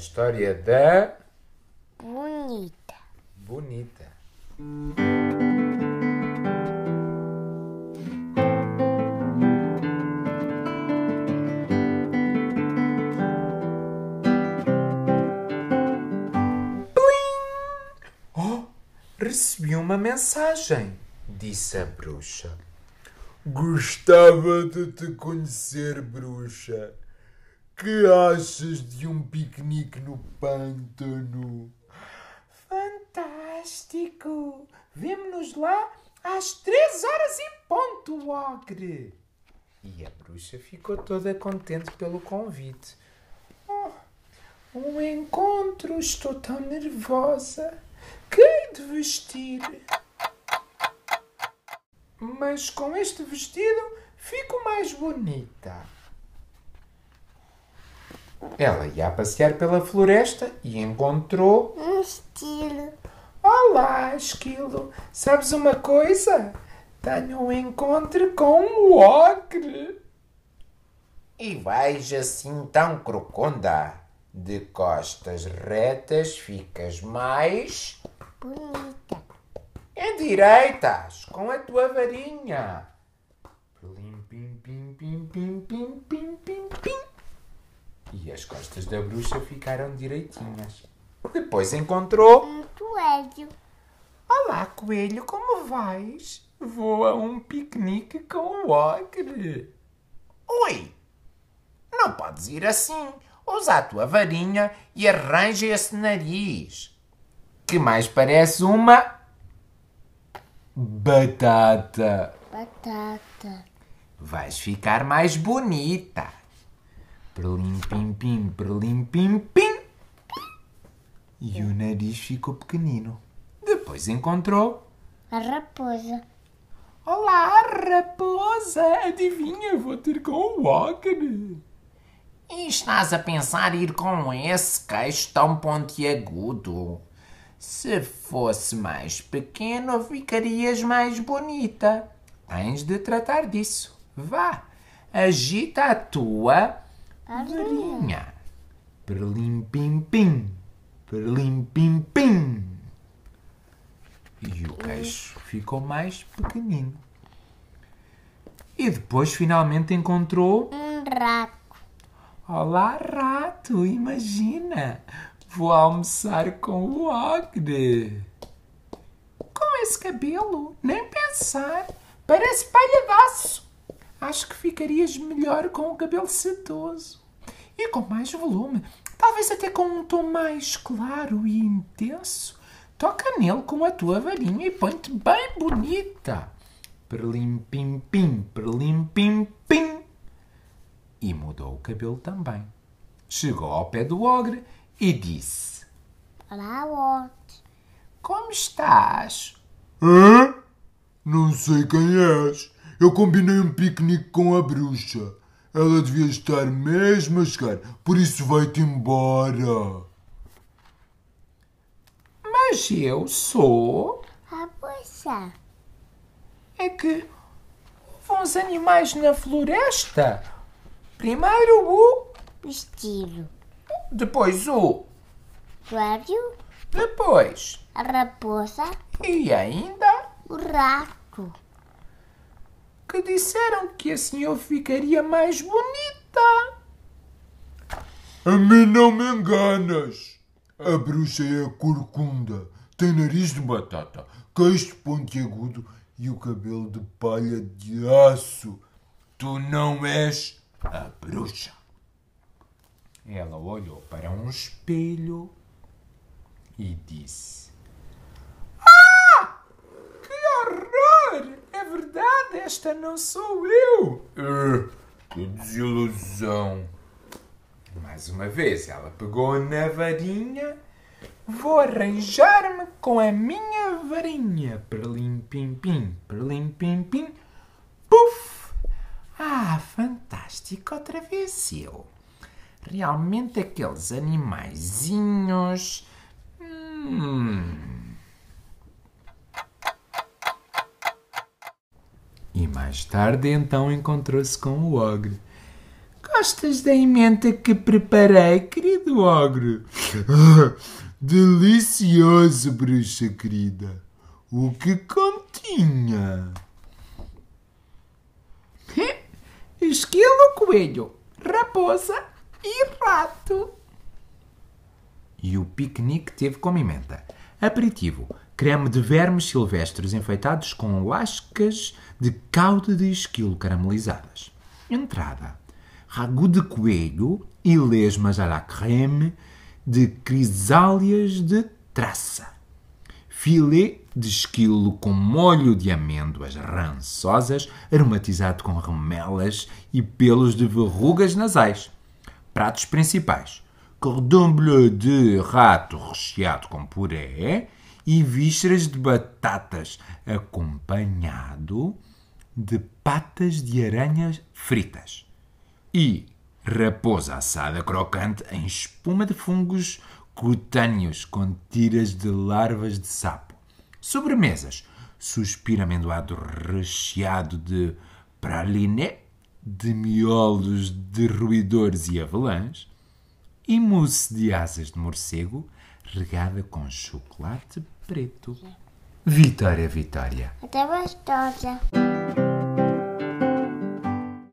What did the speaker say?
história da Bonita. Bonita. Oh, recebi uma mensagem, disse a bruxa. Gostava de te conhecer, bruxa. Que achas de um piquenique no pântano? Fantástico! Vemo-nos lá às três horas em ponto, Ogre! E a bruxa ficou toda contente pelo convite. Oh, um encontro! Estou tão nervosa! Que hei de vestir? Mas com este vestido fico mais bonita. Ela ia passear pela floresta e encontrou Um estilo. Olá, esquilo. Sabes uma coisa? Tenho um encontro com um ogre. E vais assim tão crocunda? De costas retas ficas mais Bonita. endireitas com a tua varinha. Costas da bruxa ficaram direitinhas. Depois encontrou Um coelho. Olá, coelho, como vais? Vou a um piquenique com o ogre. Oi! Não podes ir assim. Usa a tua varinha e arranja esse nariz. Que mais parece uma... Batata. Batata. Vais ficar mais bonita. Perlim, pim, pim, perlim, pim, pim. E o nariz ficou pequenino. Depois encontrou A raposa. Olá, raposa! Adivinha, vou ter com o ogre. E estás a pensar ir com esse queixo tão pontiagudo? Se fosse mais pequeno, ficarias mais bonita. Tens de tratar disso. Vá, agita a tua varinha. Perlim, pim, pim. Perlim, pim, pim. E o queixo ficou mais pequenino. E depois finalmente encontrou. Um rato. Olá, rato! Imagina! Vou almoçar com o ogre. Com esse cabelo, nem pensar. Parece palhaço. Acho que ficarias melhor com o cabelo sedoso. E com mais volume. Talvez até com um tom mais claro e intenso. Toca nele com a tua varinha e põe-te bem bonita. Perlim, pim, pim, perlim, pim, pim. E mudou o cabelo também. Chegou ao pé do ogre e disse: Olá, Walt. Como estás? Hã? Não sei quem és. Eu combinei um piquenique com a bruxa. Ela devia estar mesmo a chegar, por isso vai-te embora. Mas eu sou. Raposa. É que houve uns animais na floresta. Primeiro o, Vestido. depois o, Coelho. depois A raposa. e ainda O rato. Que disseram que assim eu ficaria mais bonita. A mim não me enganas. A bruxa é a corcunda. Tem nariz de batata, queixo pontiagudo e o cabelo de palha de aço. Tu não és a bruxa. Ela olhou para um espelho e disse: Ah! Que horror! Verdade, esta não sou eu! É, que desilusão. Mais uma vez ela pegou na varinha. Vou arranjar-me com a minha varinha. Perlim, pim, pim, perlim, pim, pim. Puf! Ah, fantástico, outra vez eu. Realmente aqueles animaizinhos. Hum. E mais tarde então encontrou-se com o ogre. Gostas da emenda que preparei, querido ogre? Delicioso, bruxa querida. O que continha? Esquilo, coelho, raposa e rato. E o piquenique teve como emenda aperitivo, creme de vermes silvestres enfeitados com lascas de calda de esquilo caramelizadas. Entrada, ragu de coelho e lesmas à la creme de crisálias de traça. Filé de esquilo com molho de amêndoas rançosas, aromatizado com remelas e pelos de verrugas nasais. Pratos principais: cordon bleu de rato recheado com puré e vísceras de batatas, acompanhado de patas de aranhas fritas. E raposa assada crocante em espuma de fungos cutâneos com tiras de larvas de sapo. Sobremesas: suspiro amendoado recheado de praliné, de miolos de roedores e avelãs, e mousse de asas de morcego regada com chocolate preto. Vitória, Vitória. Até gostosa.